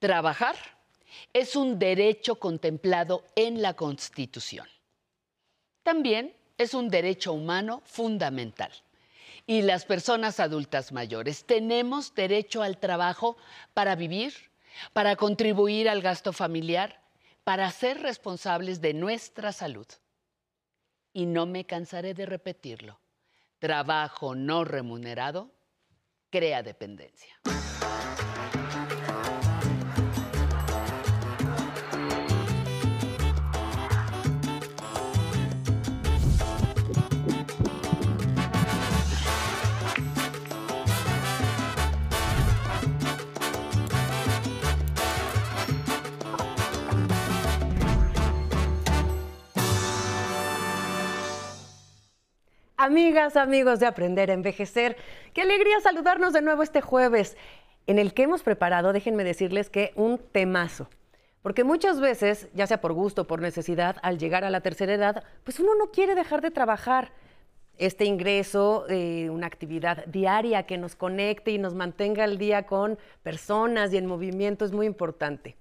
Trabajar es un derecho contemplado en la Constitución. También es un derecho humano fundamental. Y las personas adultas mayores tenemos derecho al trabajo para vivir, para contribuir al gasto familiar, para ser responsables de nuestra salud. Y no me cansaré de repetirlo. Trabajo no remunerado crea dependencia. Amigas, amigos de Aprender a Envejecer, qué alegría saludarnos de nuevo este jueves, en el que hemos preparado, déjenme decirles que un temazo. Porque muchas veces, ya sea por gusto o por necesidad, al llegar a la tercera edad, pues uno no quiere dejar de trabajar. Este ingreso, una actividad diaria que nos conecte y nos mantenga al día con personas y en movimiento es muy importante.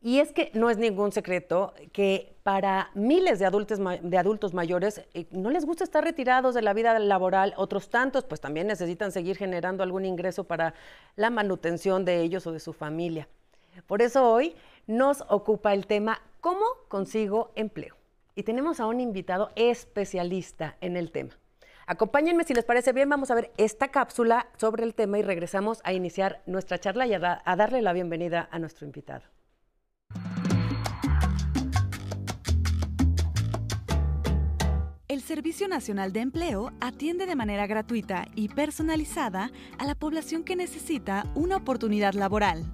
Y es que no es ningún secreto que para miles de adultos, de adultos mayores eh, no les gusta estar retirados de la vida laboral, otros tantos pues también necesitan seguir generando algún ingreso para la manutención de ellos o de su familia. Por eso hoy nos ocupa el tema ¿Cómo consigo empleo? Y tenemos a un invitado especialista en el tema. Acompáñenme si les parece bien, vamos a ver esta cápsula sobre el tema y regresamos a iniciar nuestra charla y a darle la bienvenida a nuestro invitado. El Servicio Nacional de Empleo atiende de manera gratuita y personalizada a la población que necesita una oportunidad laboral.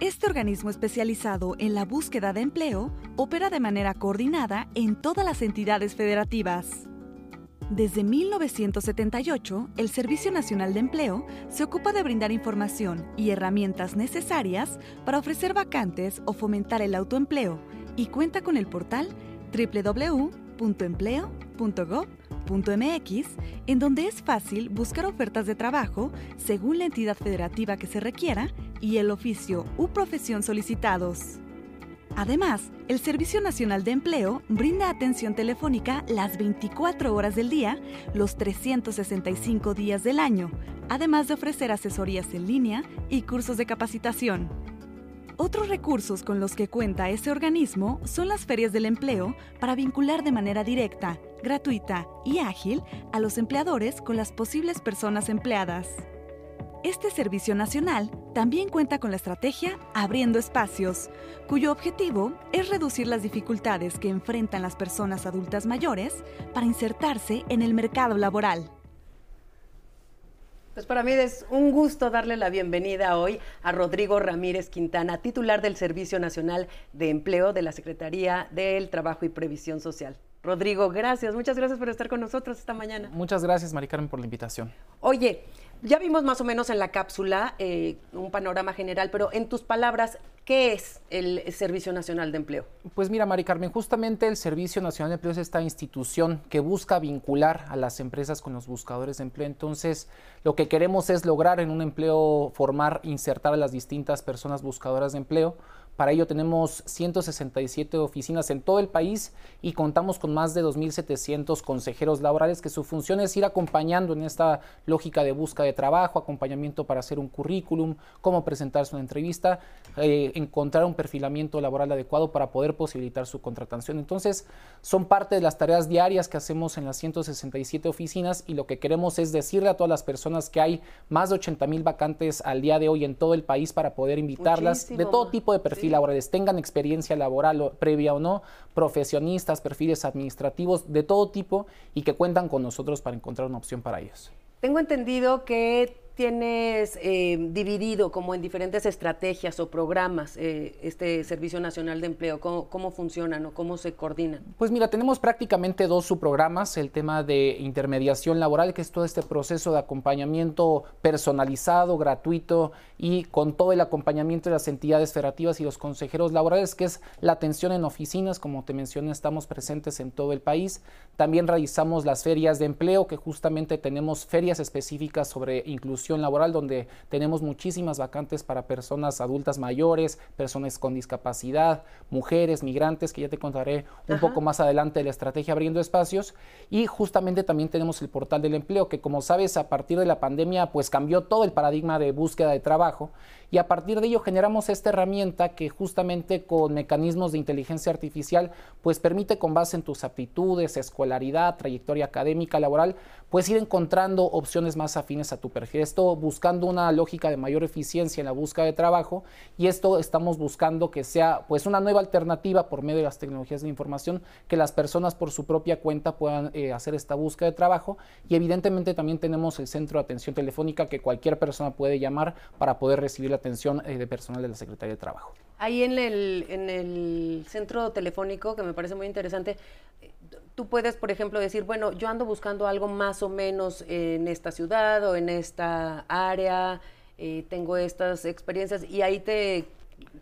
Este organismo especializado en la búsqueda de empleo opera de manera coordinada en todas las entidades federativas. Desde 1978, el Servicio Nacional de Empleo se ocupa de brindar información y herramientas necesarias para ofrecer vacantes o fomentar el autoempleo y cuenta con el portal www.empleo.gov.mx, en donde es fácil buscar ofertas de trabajo según la entidad federativa que se requiera y el oficio u profesión solicitados. Además, el Servicio Nacional de Empleo brinda atención telefónica las 24 horas del día, los 365 días del año, además de ofrecer asesorías en línea y cursos de capacitación. Otros recursos con los que cuenta este organismo son las ferias del empleo para vincular de manera directa, gratuita y ágil a los empleadores con las posibles personas empleadas. Este servicio nacional también cuenta con la estrategia Abriendo Espacios, cuyo objetivo es reducir las dificultades que enfrentan las personas adultas mayores para insertarse en el mercado laboral. Pues para mí es un gusto darle la bienvenida hoy a Rodrigo Ramírez Quintana, titular del Servicio Nacional de Empleo de la Secretaría del Trabajo y Previsión Social. Rodrigo, gracias, muchas gracias por estar con nosotros esta mañana. Muchas gracias, Mari Carmen, por la invitación. Oye, ya vimos más o menos en la cápsula eh, un panorama general, pero en tus palabras, ¿qué es el Servicio Nacional de Empleo? Pues mira, Mari Carmen, justamente el Servicio Nacional de Empleo es esta institución que busca vincular a las empresas con los buscadores de empleo. Entonces, lo que queremos es lograr en un empleo formar, insertar a las distintas personas buscadoras de empleo para ello tenemos 167 oficinas en todo el país y contamos con más de 2.700 consejeros laborales que su función es ir acompañando en esta lógica de busca de trabajo, acompañamiento para hacer un currículum, cómo presentarse una entrevista, eh, encontrar un perfilamiento laboral adecuado para poder posibilitar su contratación. Entonces, son parte de las tareas diarias que hacemos en las 167 oficinas y lo que queremos es decirle a todas las personas que hay más de 80 mil vacantes al día de hoy en todo el país para poder invitarlas de todo tipo de perfiles laborales, tengan experiencia laboral previa o no, profesionistas, perfiles administrativos de todo tipo y que cuentan con nosotros para encontrar una opción para ellos. Tengo entendido que tienes eh, dividido como en diferentes estrategias o programas eh, este Servicio Nacional de Empleo? ¿Cómo, funcionan o cómo se coordinan? Pues mira, tenemos prácticamente dos subprogramas, el tema de intermediación laboral, que es todo este proceso de acompañamiento personalizado, gratuito y con todo el acompañamiento de las entidades federativas y los consejeros laborales, que es la atención en oficinas, como te mencioné, estamos presentes en todo el país. También realizamos las ferias de empleo, que justamente tenemos ferias específicas sobre inclusión inclusión laboral, donde tenemos muchísimas vacantes para personas adultas mayores, personas con discapacidad, mujeres, migrantes, que ya te contaré un poco más adelante de la estrategia abriendo espacios. Y justamente también tenemos el portal del empleo, que como sabes, a partir de la pandemia, pues cambió todo el paradigma de búsqueda de trabajo y a partir de ello generamos esta herramienta que justamente con mecanismos de inteligencia artificial pues permite con base en tus aptitudes, escolaridad, trayectoria académica, laboral, pues ir encontrando opciones más afines a tu perfil. Esto buscando una lógica de mayor eficiencia en la búsqueda de trabajo y esto estamos buscando que sea pues una nueva alternativa por medio de las tecnologías de información que las personas por su propia cuenta puedan eh, hacer esta búsqueda de trabajo y evidentemente también tenemos el centro de atención telefónica que cualquier persona puede llamar para poder recibir la atención eh, de personal de la Secretaría de Trabajo. Ahí en el, en el centro telefónico, que me parece muy interesante, tú puedes, por ejemplo, decir, bueno, yo ando buscando algo más o menos en esta ciudad o en esta área, eh, tengo estas experiencias y ahí te,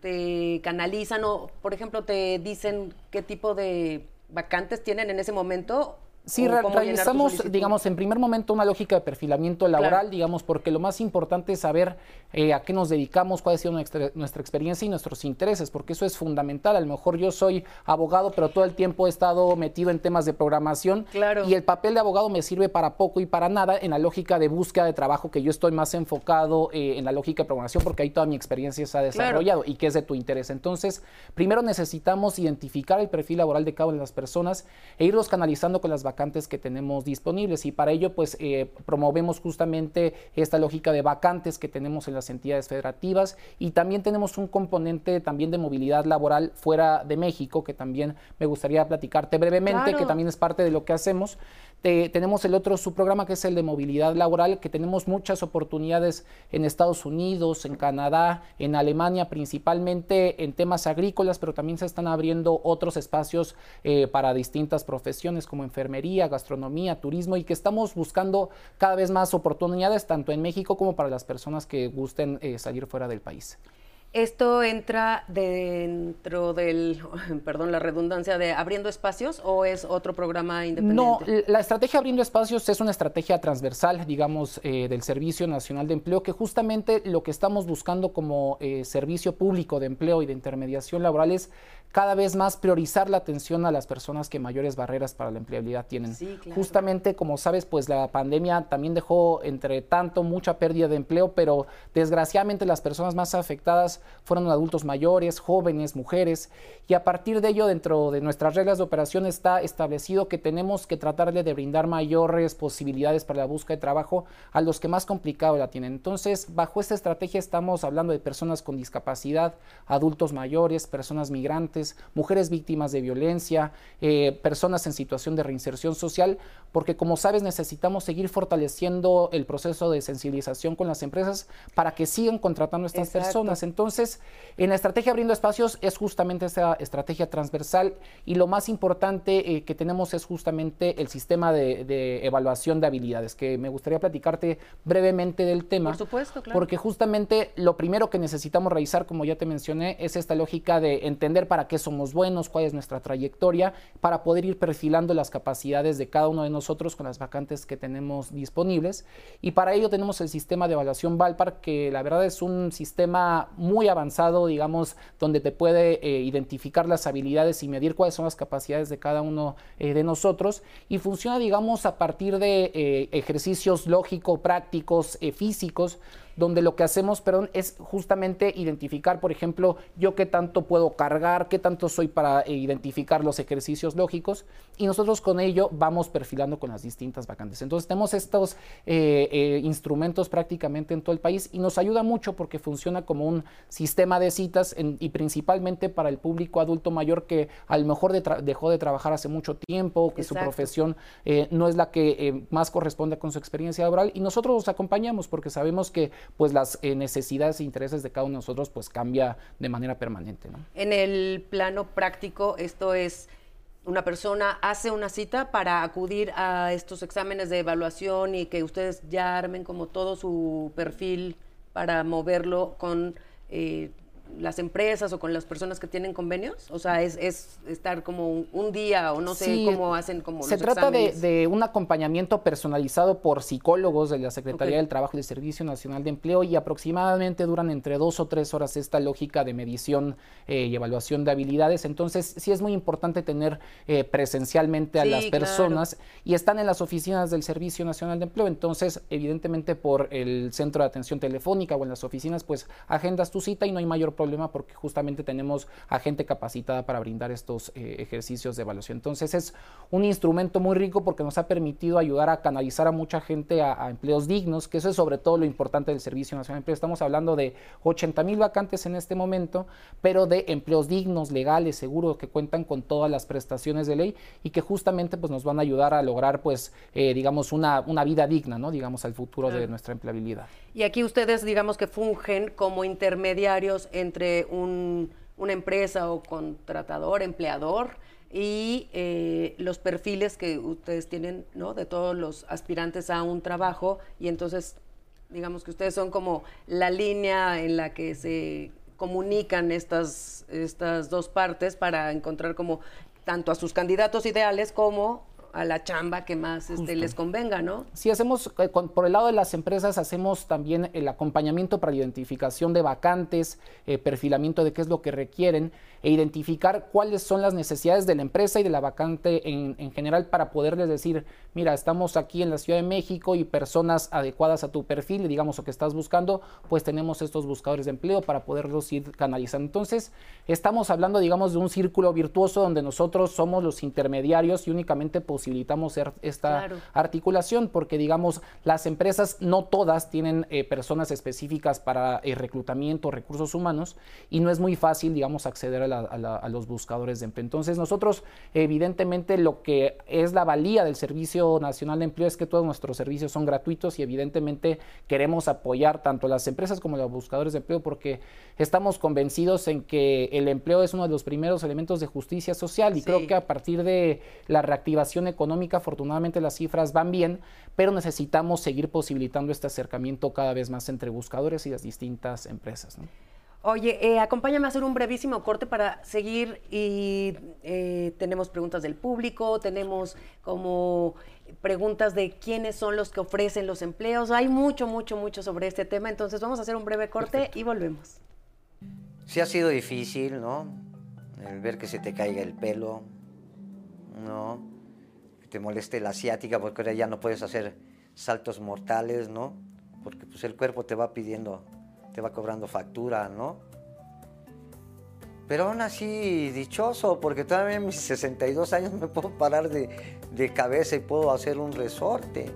te canalizan o, por ejemplo, te dicen qué tipo de vacantes tienen en ese momento Sí, realizamos, digamos, en primer momento una lógica de perfilamiento laboral, digamos, porque lo más importante es saber eh, a qué nos dedicamos, cuál ha sido nuestra, nuestra, experiencia y nuestros intereses, porque eso es fundamental. A lo mejor yo soy abogado, pero todo el tiempo he estado metido en temas de programación claro. y el papel de abogado me sirve para poco y para nada en la lógica de búsqueda de trabajo, que yo estoy más enfocado eh, en la lógica de programación, porque ahí toda mi experiencia se ha desarrollado y que es de tu interés. Entonces, primero necesitamos identificar el perfil laboral de cada una de las personas e irlos canalizando con las vacantes vacantes que tenemos disponibles. Y para ello pues eh, promovemos justamente esta lógica de vacantes que tenemos en las entidades federativas. Y también tenemos un componente también de movilidad laboral fuera de México que también me gustaría platicarte brevemente que también es parte de lo que hacemos. Tenemos el otro subprograma que es el de movilidad laboral, que tenemos muchas oportunidades en Estados Unidos, en Canadá, en Alemania, principalmente en temas agrícolas, pero también se están abriendo otros espacios eh, para distintas profesiones como enfermería, gastronomía, turismo, y que estamos buscando cada vez más oportunidades tanto en México como para las personas que gusten eh, salir fuera del país. ¿Esto entra dentro del, perdón, la redundancia de abriendo espacios o es otro programa independiente? No, la estrategia abriendo espacios es una estrategia transversal, digamos, eh, del Servicio Nacional de Empleo, que justamente lo que estamos buscando como eh, servicio público de empleo y de intermediación laboral es cada vez más priorizar la atención a las personas que mayores barreras para la empleabilidad tienen. Sí, claro. Justamente, como sabes, pues la pandemia también dejó entre tanto mucha pérdida de empleo, pero desgraciadamente las personas más afectadas fueron adultos mayores, jóvenes, mujeres, y a partir de ello, dentro de nuestras reglas de operación está establecido que tenemos que tratarle de brindar mayores posibilidades para la búsqueda de trabajo a los que más complicado la tienen. Entonces, bajo esta estrategia estamos hablando de personas con discapacidad, adultos mayores, personas migrantes, mujeres víctimas de violencia, eh, personas en situación de reinserción social, porque como sabes necesitamos seguir fortaleciendo el proceso de sensibilización con las empresas para que sigan contratando a estas Exacto. personas. Entonces, en la estrategia abriendo espacios es justamente esa estrategia transversal y lo más importante eh, que tenemos es justamente el sistema de, de, evaluación de habilidades, que me gustaría platicarte brevemente del tema. Por supuesto, claro. Porque justamente lo primero que necesitamos realizar, como ya te mencioné, es esta lógica de entender para qué somos buenos, cuál es nuestra trayectoria, para poder ir perfilando las capacidades de cada uno de nosotros con las vacantes que tenemos disponibles. Y para ello tenemos el sistema de evaluación Valpar, que la verdad es un sistema muy avanzado, digamos, donde te puede eh, identificar las habilidades y medir cuáles son las capacidades de cada uno eh, de nosotros. Y funciona, digamos, a partir de eh, ejercicios lógico, prácticos, eh, físicos, donde lo que hacemos, perdón, es justamente identificar, por ejemplo, yo qué tanto puedo cargar, qué tanto soy para eh, identificar los ejercicios lógicos, y nosotros con ello vamos perfilando con las distintas vacantes. Entonces tenemos estos eh, eh, instrumentos prácticamente en todo el país y nos ayuda mucho porque funciona como un sistema de citas en, y principalmente para el público adulto mayor que a lo mejor de dejó de trabajar hace mucho tiempo, que Exacto. su profesión eh, no es la que más corresponde con su experiencia laboral y nosotros los acompañamos porque sabemos que pues las eh, necesidades e intereses de cada uno de nosotros pues cambia de manera permanente. En el plano práctico, esto es una persona hace una cita para acudir a estos exámenes de evaluación y que ustedes ya armen como todo su perfil para moverlo con eh, las empresas o con las personas que tienen convenios? O sea, es, es estar como un, día o no sé cómo hacen como Se trata de, un acompañamiento personalizado por psicólogos de la Secretaría del Trabajo y del Servicio Nacional de Empleo y aproximadamente duran entre dos o tres horas esta lógica de medición eh, y evaluación de habilidades. Entonces, sí es muy importante tener eh, presencialmente a las personas y están en las oficinas del Servicio Nacional de Empleo. Entonces, evidentemente por el centro de atención telefónica o en las oficinas, pues agendas tu cita y no hay mayor problema porque justamente tenemos a gente capacitada para brindar estos eh, ejercicios de evaluación. Entonces es un instrumento muy rico porque nos ha permitido ayudar a canalizar a mucha gente a, empleos dignos, que eso es sobre todo lo importante del Servicio Nacional de Empleo. Estamos hablando de 80 mil vacantes en este momento, pero de empleos dignos, legales, seguros, que cuentan con todas las prestaciones de ley y que justamente pues, nos van a ayudar a lograr, pues, eh, digamos, una, una vida digna, ¿no? digamos, al futuro de nuestra empleabilidad. Y aquí ustedes, digamos que fungen como intermediarios entre una empresa o contratador, empleador, y eh, los perfiles que ustedes tienen, ¿no? De todos los aspirantes a un trabajo, y entonces, digamos que ustedes son como la línea en la que se comunican estas, estas dos partes para encontrar como tanto a sus candidatos ideales como a la chamba que más este, les convenga, ¿no? Sí, hacemos, eh, por el lado de las empresas, hacemos también el acompañamiento para identificación de vacantes, eh, perfilamiento de qué es lo que requieren e identificar cuáles son las necesidades de la empresa y de la vacante en, en, general para poderles decir, mira, estamos aquí en la Ciudad de México y personas adecuadas a tu perfil, digamos, o que estás buscando, pues tenemos estos buscadores de empleo para poderlos ir canalizando. Entonces, estamos hablando, digamos, de un círculo virtuoso donde nosotros somos los intermediarios y únicamente posibilitamos esta articulación, porque, digamos, las empresas no todas tienen eh, personas específicas para el reclutamiento, recursos humanos, y no es muy fácil, digamos, acceder a la a, los buscadores de empleo. Entonces nosotros evidentemente lo que es la valía del Servicio Nacional de Empleo es que todos nuestros servicios son gratuitos y evidentemente queremos apoyar tanto a las empresas como a los buscadores de empleo porque estamos convencidos en que el empleo es uno de los primeros elementos de justicia social y creo que a partir de la reactivación económica afortunadamente las cifras van bien, pero necesitamos seguir posibilitando este acercamiento cada vez más entre buscadores y las distintas empresas. Oye, eh, acompáñame a hacer un brevísimo corte para seguir y eh, tenemos preguntas del público, tenemos como preguntas de quiénes son los que ofrecen los empleos. Hay mucho, mucho, mucho sobre este tema, entonces vamos a hacer un breve corte y volvemos. Sí ha sido difícil, ¿no? El ver que se te caiga el pelo, ¿no? Te moleste la asiática porque ahora ya no puedes hacer saltos mortales, ¿no? Porque pues el cuerpo te va pidiendo te va cobrando factura, ¿no? Pero aún así, dichoso, porque todavía en mis 62 años me puedo parar de, de cabeza y puedo hacer un resorte.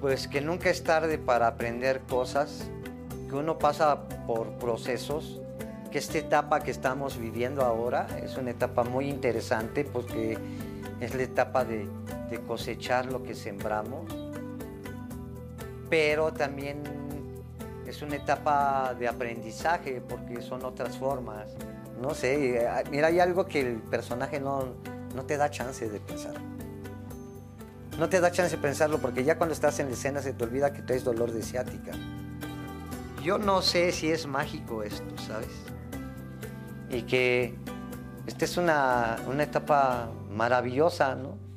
Pues que nunca es tarde para aprender cosas, que uno pasa por procesos, que esta etapa que estamos viviendo ahora es una etapa muy interesante porque es la etapa de, de cosechar lo que sembramos, pero también es una etapa de aprendizaje porque son otras formas. No sé, eh, mira, hay algo que el personaje no, no te da chance de pensar. No te da chance de pensarlo porque ya cuando estás en la escena se te olvida que traes dolor de ciática. Yo no sé si es mágico esto, ¿sabes? Y que esta es una, una etapa maravillosa, ¿no?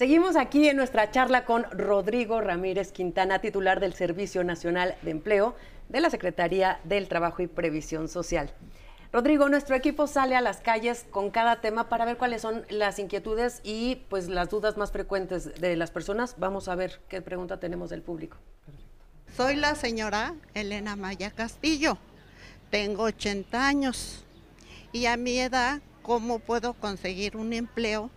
Seguimos aquí en nuestra charla con Rodrigo Ramírez Quintana, titular del Servicio Nacional de Empleo de la Secretaría del Trabajo y Previsión Social. Rodrigo, nuestro equipo sale a las calles con cada tema para ver cuáles son las inquietudes y pues las dudas más frecuentes de las personas. Vamos a ver qué pregunta tenemos del público. Soy la señora Elena Maya Castillo. Tengo 80 años y a mi edad, ¿cómo puedo conseguir un empleo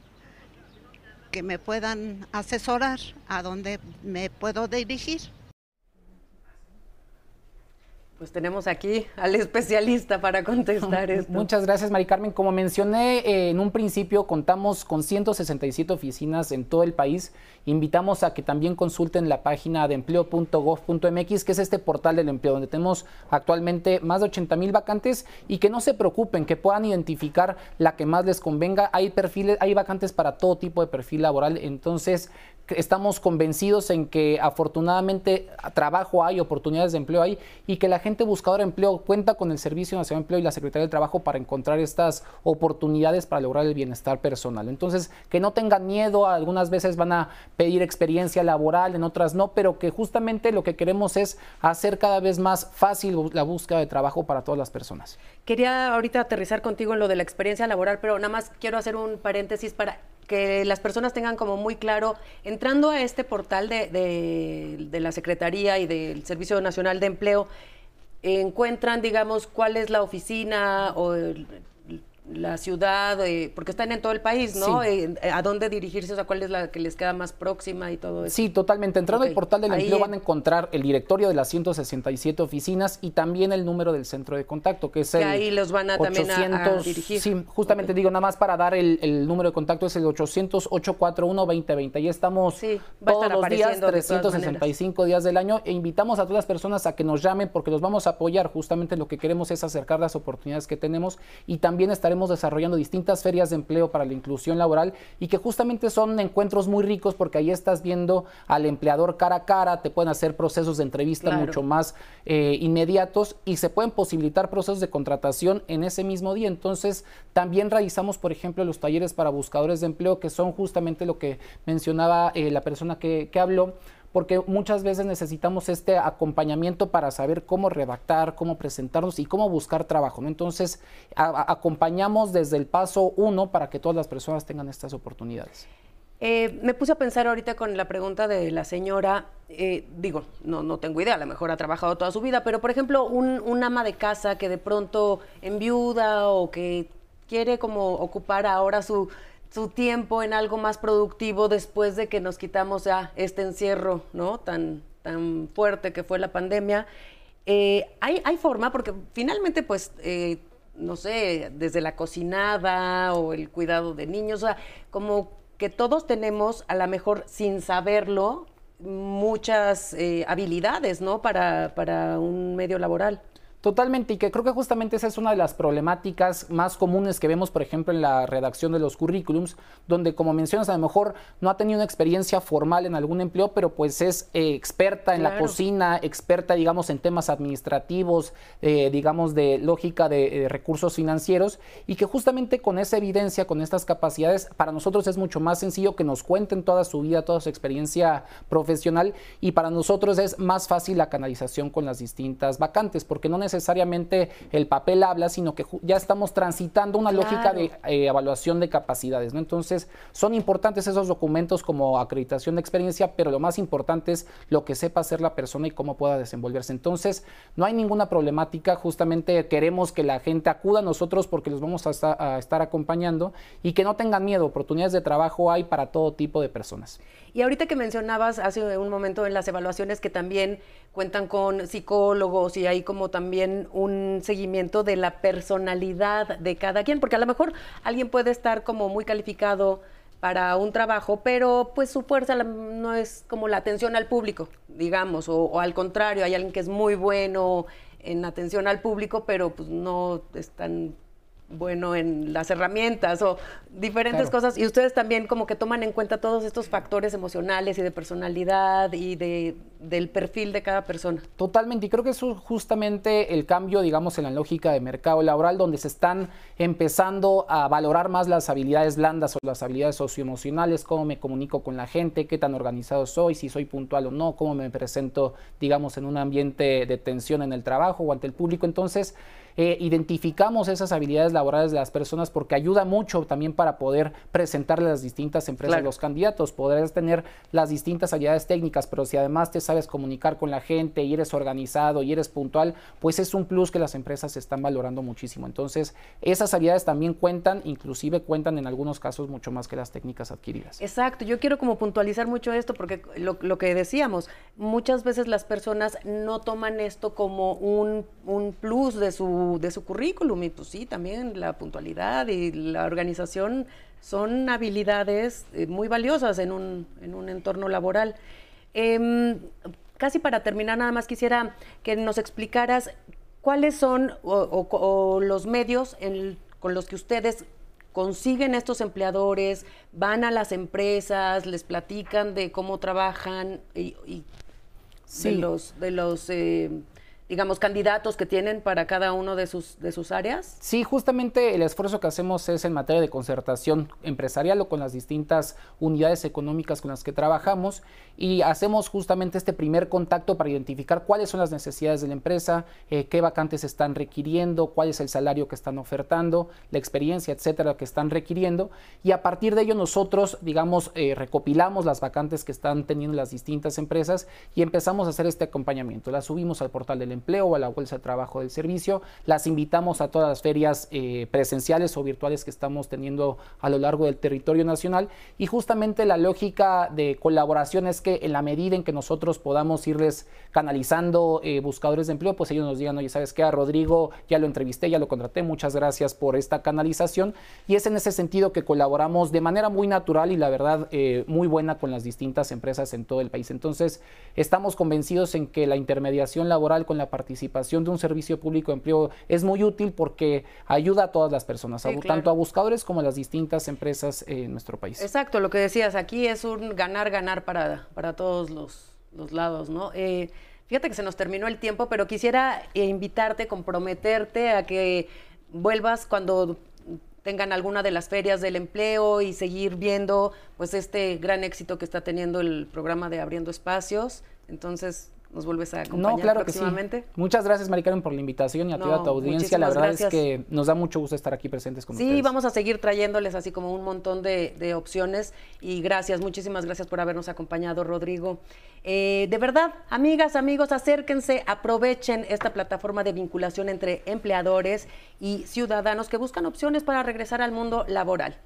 que me puedan asesorar a dónde me puedo dirigir. Pues tenemos aquí al especialista para contestar esto. Muchas gracias, Mari Carmen. Como mencioné eh, en un principio, contamos con 167 oficinas en todo el país. Invitamos a que también consulten la página de empleo.gov.mx, que es este portal del empleo, donde tenemos actualmente más de 80 mil vacantes y que no se preocupen, que puedan identificar la que más les convenga. Hay perfiles, hay vacantes para todo tipo de perfil laboral. Entonces, estamos convencidos en que afortunadamente trabajo hay, oportunidades de empleo hay y que la gente buscadora de empleo cuenta con el Servicio Nacional de Empleo y la Secretaría del Trabajo para encontrar estas oportunidades para lograr el bienestar personal. Entonces, que no tengan miedo, algunas veces van a pedir experiencia laboral, en otras no, pero que justamente lo que queremos es hacer cada vez más fácil la búsqueda de trabajo para todas las personas. Quería ahorita aterrizar contigo en lo de la experiencia laboral, pero nada más quiero hacer un paréntesis para que las personas tengan como muy claro, entrando a este portal de, de, la Secretaría y del Servicio Nacional de Empleo, encuentran, digamos, cuál es la oficina o el, la ciudad, eh, porque están en todo el país, ¿no? Eh, ¿A dónde dirigirse? O sea, ¿cuál es la que les queda más próxima y todo eso? Sí, totalmente. Entrando al portal del empleo van a encontrar el directorio de las 167 oficinas y también el número del centro de contacto, que es el ahí los van a también a, dirigir. Sí, justamente digo, nada más para dar el, número de contacto es el 800-841-2020. Ahí estamos todos los días, 365 días del año e invitamos a todas las personas a que nos llamen porque los vamos a apoyar. Justamente lo que queremos es acercar las oportunidades que tenemos y también estar estaremos desarrollando distintas ferias de empleo para la inclusión laboral y que justamente son encuentros muy ricos porque ahí estás viendo al empleador cara a cara, te pueden hacer procesos de entrevista mucho más eh, inmediatos y se pueden posibilitar procesos de contratación en ese mismo día. Entonces, también realizamos, por ejemplo, los talleres para buscadores de empleo, que son justamente lo que mencionaba eh, la persona que, que habló porque muchas veces necesitamos este acompañamiento para saber cómo redactar, cómo presentarnos y cómo buscar trabajo. Entonces, acompañamos desde el paso uno para que todas las personas tengan estas oportunidades. Eh, me puse a pensar ahorita con la pregunta de la señora, eh, digo, no, no tengo idea, a lo mejor ha trabajado toda su vida, pero por ejemplo, un, ama de casa que de pronto enviuda o que quiere como ocupar ahora su su tiempo en algo más productivo después de que nos quitamos ya este encierro, ¿no? Tan, tan fuerte que fue la pandemia. Eh, ¿hay, ¿hay, forma? Porque finalmente, pues, eh, no sé, desde la cocinada o el cuidado de niños, o sea, como que todos tenemos, a lo mejor sin saberlo, muchas eh, habilidades, ¿no? Para, para un medio laboral. Totalmente, y que creo que justamente esa es una de las problemáticas más comunes que vemos, por ejemplo, en la redacción de los currículums, donde, como mencionas, a lo mejor no ha tenido una experiencia formal en algún empleo, pero pues es eh, experta en la cocina, experta, digamos, en temas administrativos, eh, digamos, de lógica de, recursos financieros, y que justamente con esa evidencia, con estas capacidades, para nosotros es mucho más sencillo que nos cuenten toda su vida, toda su experiencia profesional, y para nosotros es más fácil la canalización con las distintas vacantes, porque no necesariamente necesariamente el papel habla, sino que ya estamos transitando una lógica de eh, evaluación de capacidades. ¿no? Entonces, son importantes esos documentos como acreditación de experiencia, pero lo más importante es lo que sepa hacer la persona y cómo pueda desenvolverse. Entonces, no hay ninguna problemática, justamente queremos que la gente acuda a nosotros porque los vamos a a estar acompañando y que no tengan miedo, oportunidades de trabajo hay para todo tipo de personas. Y ahorita que mencionabas hace un momento en las evaluaciones que también cuentan con psicólogos y hay como también un seguimiento de la personalidad de cada quien, porque a lo mejor alguien puede estar como muy calificado para un trabajo, pero pues su fuerza no es como la atención al público, digamos, o, o al contrario, hay alguien que es muy bueno en atención al público, pero pues no es tan bueno en las herramientas o diferentes cosas. Y ustedes también como que toman en cuenta todos estos factores emocionales y de personalidad y de, del perfil de cada persona. Totalmente. Y creo que es justamente el cambio, digamos, en la lógica de mercado laboral, donde se están empezando a valorar más las habilidades blandas o las habilidades socioemocionales, cómo me comunico con la gente, qué tan organizado soy, si soy puntual o no, cómo me presento, digamos, en un ambiente de tensión en el trabajo o ante el público. Entonces, eh, identificamos esas habilidades laborales de las personas porque ayuda mucho también para poder presentarle a las distintas empresas a los candidatos. Podrás tener las distintas habilidades técnicas, pero si además te sabes comunicar con la gente y eres organizado y eres puntual, pues es un plus que las empresas están valorando muchísimo. Entonces, esas habilidades también cuentan, inclusive cuentan en algunos casos mucho más que las técnicas adquiridas. Exacto, yo quiero como puntualizar mucho esto porque lo, lo que decíamos, muchas veces las personas no toman esto como un, un plus de su, de su currículum y pues sí, también la puntualidad y la organización son habilidades eh, muy valiosas en un, en un entorno laboral. Em, casi para terminar, nada más quisiera que nos explicaras cuáles son o, los medios con los que ustedes consiguen estos empleadores, van a las empresas, les platican de cómo trabajan y, de los, de los eh, digamos, candidatos que tienen para cada uno de sus, de sus áreas? Sí, justamente el esfuerzo que hacemos es en materia de concertación empresarial o con las distintas unidades económicas con las que trabajamos y hacemos justamente este primer contacto para identificar cuáles son las necesidades de la empresa, eh, qué vacantes están requiriendo, cuál es el salario que están ofertando, la experiencia, etcétera, que están requiriendo y a partir de ello nosotros, digamos, eh, recopilamos las vacantes que están teniendo las distintas empresas y empezamos a hacer este acompañamiento. Las subimos al portal del empleo o a la bolsa de trabajo del servicio. Las invitamos a todas las ferias eh, presenciales o virtuales que estamos teniendo a lo largo del territorio nacional y justamente la lógica de colaboración es que en la medida en que nosotros podamos irles canalizando eh, buscadores de empleo, pues ellos nos digan, oye, ¿sabes qué? A Rodrigo ya lo entrevisté, ya lo contraté, muchas gracias por esta canalización y es en ese sentido que colaboramos de manera muy natural y la verdad eh, muy buena con las distintas empresas en todo el país. Entonces, estamos convencidos en que la intermediación laboral con la participación de un servicio público de empleo es muy útil porque ayuda a todas las personas, tanto a buscadores como a las distintas empresas en nuestro país. Exacto, lo que decías, aquí es un ganar-ganar para, para todos los, los lados, ¿no? Eh, fíjate que se nos terminó el tiempo, pero quisiera eh, invitarte, comprometerte a que vuelvas cuando tengan alguna de las ferias del empleo y seguir viendo pues este gran éxito que está teniendo el programa de Abriendo Espacios. Entonces, nos vuelves a acompañar no, claro próximamente. Que sí. Muchas gracias, Maricarmen, por la invitación y a toda tu audiencia. La verdad es que nos da mucho gusto estar aquí presentes con ustedes. Sí, vamos a seguir trayéndoles así como un montón de, opciones y gracias, muchísimas gracias por habernos acompañado, Rodrigo. Eh, de verdad, amigas, amigos, acérquense, aprovechen esta plataforma de vinculación entre empleadores y ciudadanos que buscan opciones para regresar al mundo laboral.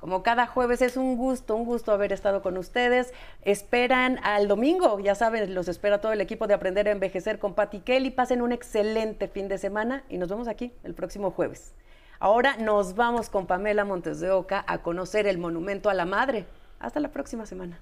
Como cada jueves es un gusto, un gusto haber estado con ustedes. Esperan al domingo, ya saben, los espera todo el equipo de Aprender a Envejecer con Patti Kelly. Pasen un excelente fin de semana y nos vemos aquí el próximo jueves. Ahora nos vamos con Pamela Montes de Oca a conocer el Monumento a la Madre. Hasta la próxima semana.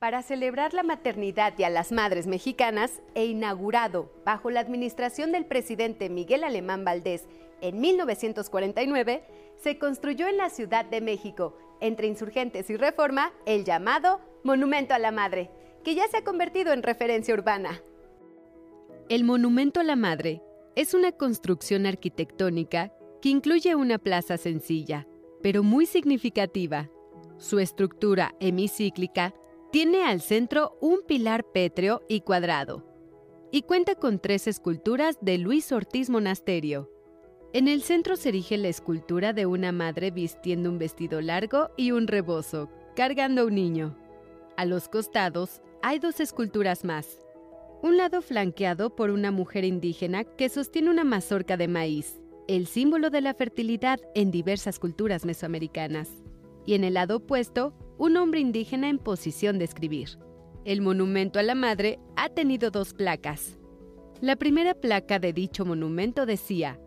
Para celebrar la maternidad y a las madres mexicanas e inaugurado bajo la administración del presidente Miguel Alemán Valdés en 1949, se construyó en la Ciudad de México, entre Insurgentes y Reforma, el llamado Monumento a la Madre, que ya se ha convertido en referencia urbana. El Monumento a la Madre es una construcción arquitectónica que incluye una plaza sencilla, pero muy significativa. Su estructura hemicíclica tiene al centro un pilar pétreo y cuadrado, y cuenta con tres esculturas de Luis Ortiz Monasterio. En el centro se erige la escultura de una madre vistiendo un vestido largo y un rebozo, cargando a un niño. A los costados hay dos esculturas más. Un lado flanqueado por una mujer indígena que sostiene una mazorca de maíz, el símbolo de la fertilidad en diversas culturas mesoamericanas. Y en el lado opuesto, un hombre indígena en posición de escribir. El monumento a la madre ha tenido dos placas. La primera placa de dicho monumento decía,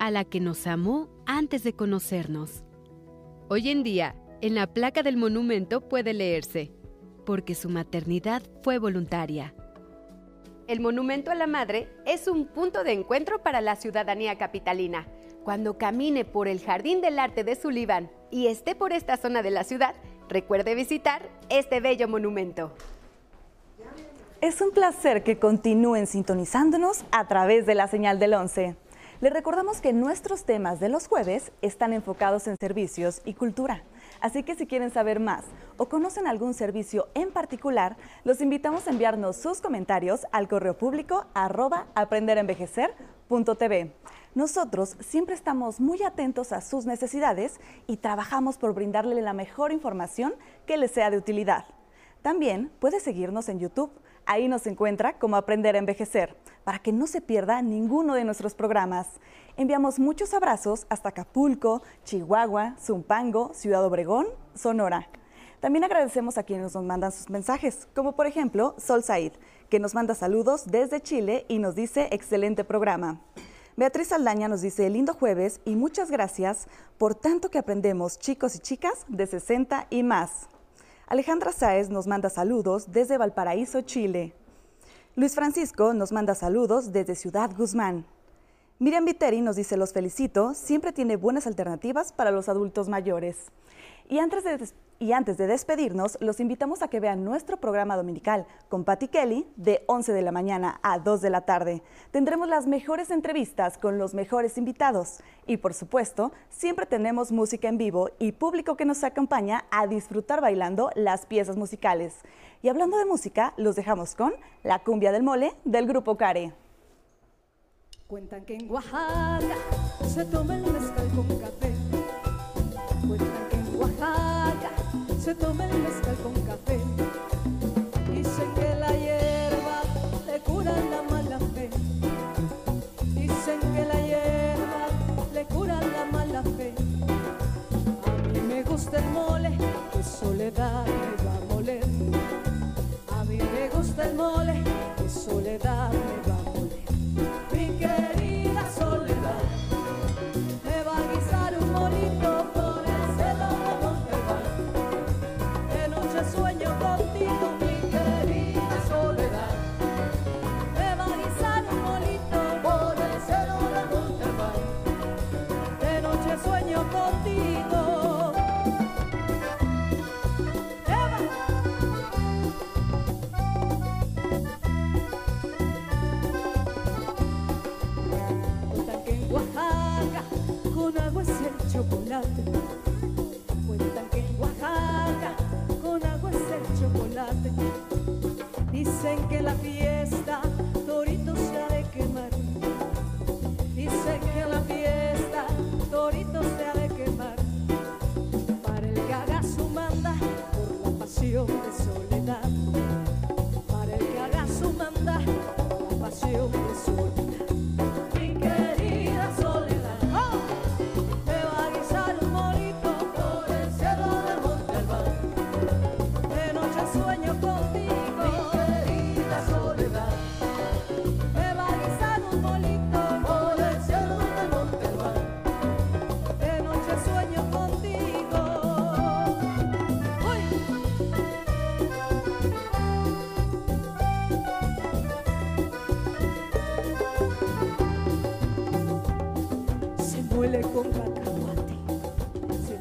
a la que nos amó antes de conocernos. Hoy en día, en la placa del monumento puede leerse, porque su maternidad fue voluntaria. El monumento a la madre es un punto de encuentro para la ciudadanía capitalina. Cuando camine por el Jardín del Arte de Sullivan y esté por esta zona de la ciudad, Recuerde visitar este bello monumento. Es un placer que continúen sintonizándonos a través de la señal del 11. Les recordamos que nuestros temas de los jueves están enfocados en servicios y cultura. Así que si quieren saber más o conocen algún servicio en particular, los invitamos a enviarnos sus comentarios al correo público arroba aprenderenvejecer.tv. Nosotros siempre estamos muy atentos a sus necesidades y trabajamos por brindarle la mejor información que les sea de utilidad. También puede seguirnos en YouTube. Ahí nos encuentra como Aprender a Envejecer, para que no se pierda ninguno de nuestros programas. Enviamos muchos abrazos hasta Acapulco, Chihuahua, Zumpango, Ciudad Obregón, Sonora. También agradecemos a quienes nos mandan sus mensajes, como por ejemplo Sol Said, que nos manda saludos desde Chile y nos dice excelente programa. Beatriz Aldaña nos dice lindo jueves y muchas gracias por tanto que aprendemos chicos y chicas de 60 y más. Alejandra Sáez nos manda saludos desde Valparaíso, Chile. Luis Francisco nos manda saludos desde Ciudad Guzmán. Miriam Viteri nos dice los felicito, siempre tiene buenas alternativas para los adultos mayores. Y antes, de, y antes de despedirnos, los invitamos a que vean nuestro programa dominical con Patty Kelly de 11 de la mañana a 2 de la tarde. Tendremos las mejores entrevistas con los mejores invitados. Y por supuesto, siempre tenemos música en vivo y público que nos acompaña a disfrutar bailando las piezas musicales. Y hablando de música, los dejamos con La cumbia del mole del grupo Care. Cuentan que en Oaxaca se toma el mezcal con café. Se toma el mezcal con café. Dicen que la hierba le cura la mala fe. Dicen que la hierba le cura la mala fe. A mí me gusta el mole, que soledad me va a moler. A mí me gusta el mole, chocolate. Cuentan que en Oaxaca con agua es el chocolate. Dicen que la fiesta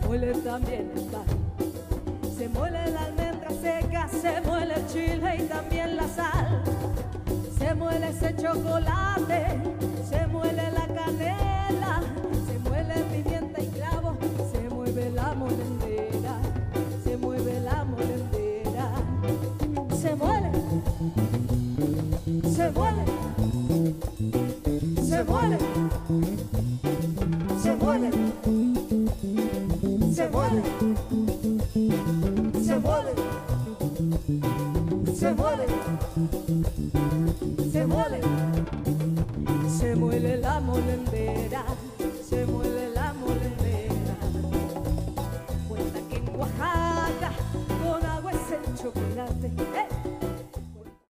muele también el pan, se muele la almendra seca, se muele el chile y también la sal, se muele ese chocolate, se muele la canela, se muele pimienta y clavo, se mueve la molendera, se mueve la molendera, se muele, se muele, se muele se mueve, se mueve, se mueve la molendera.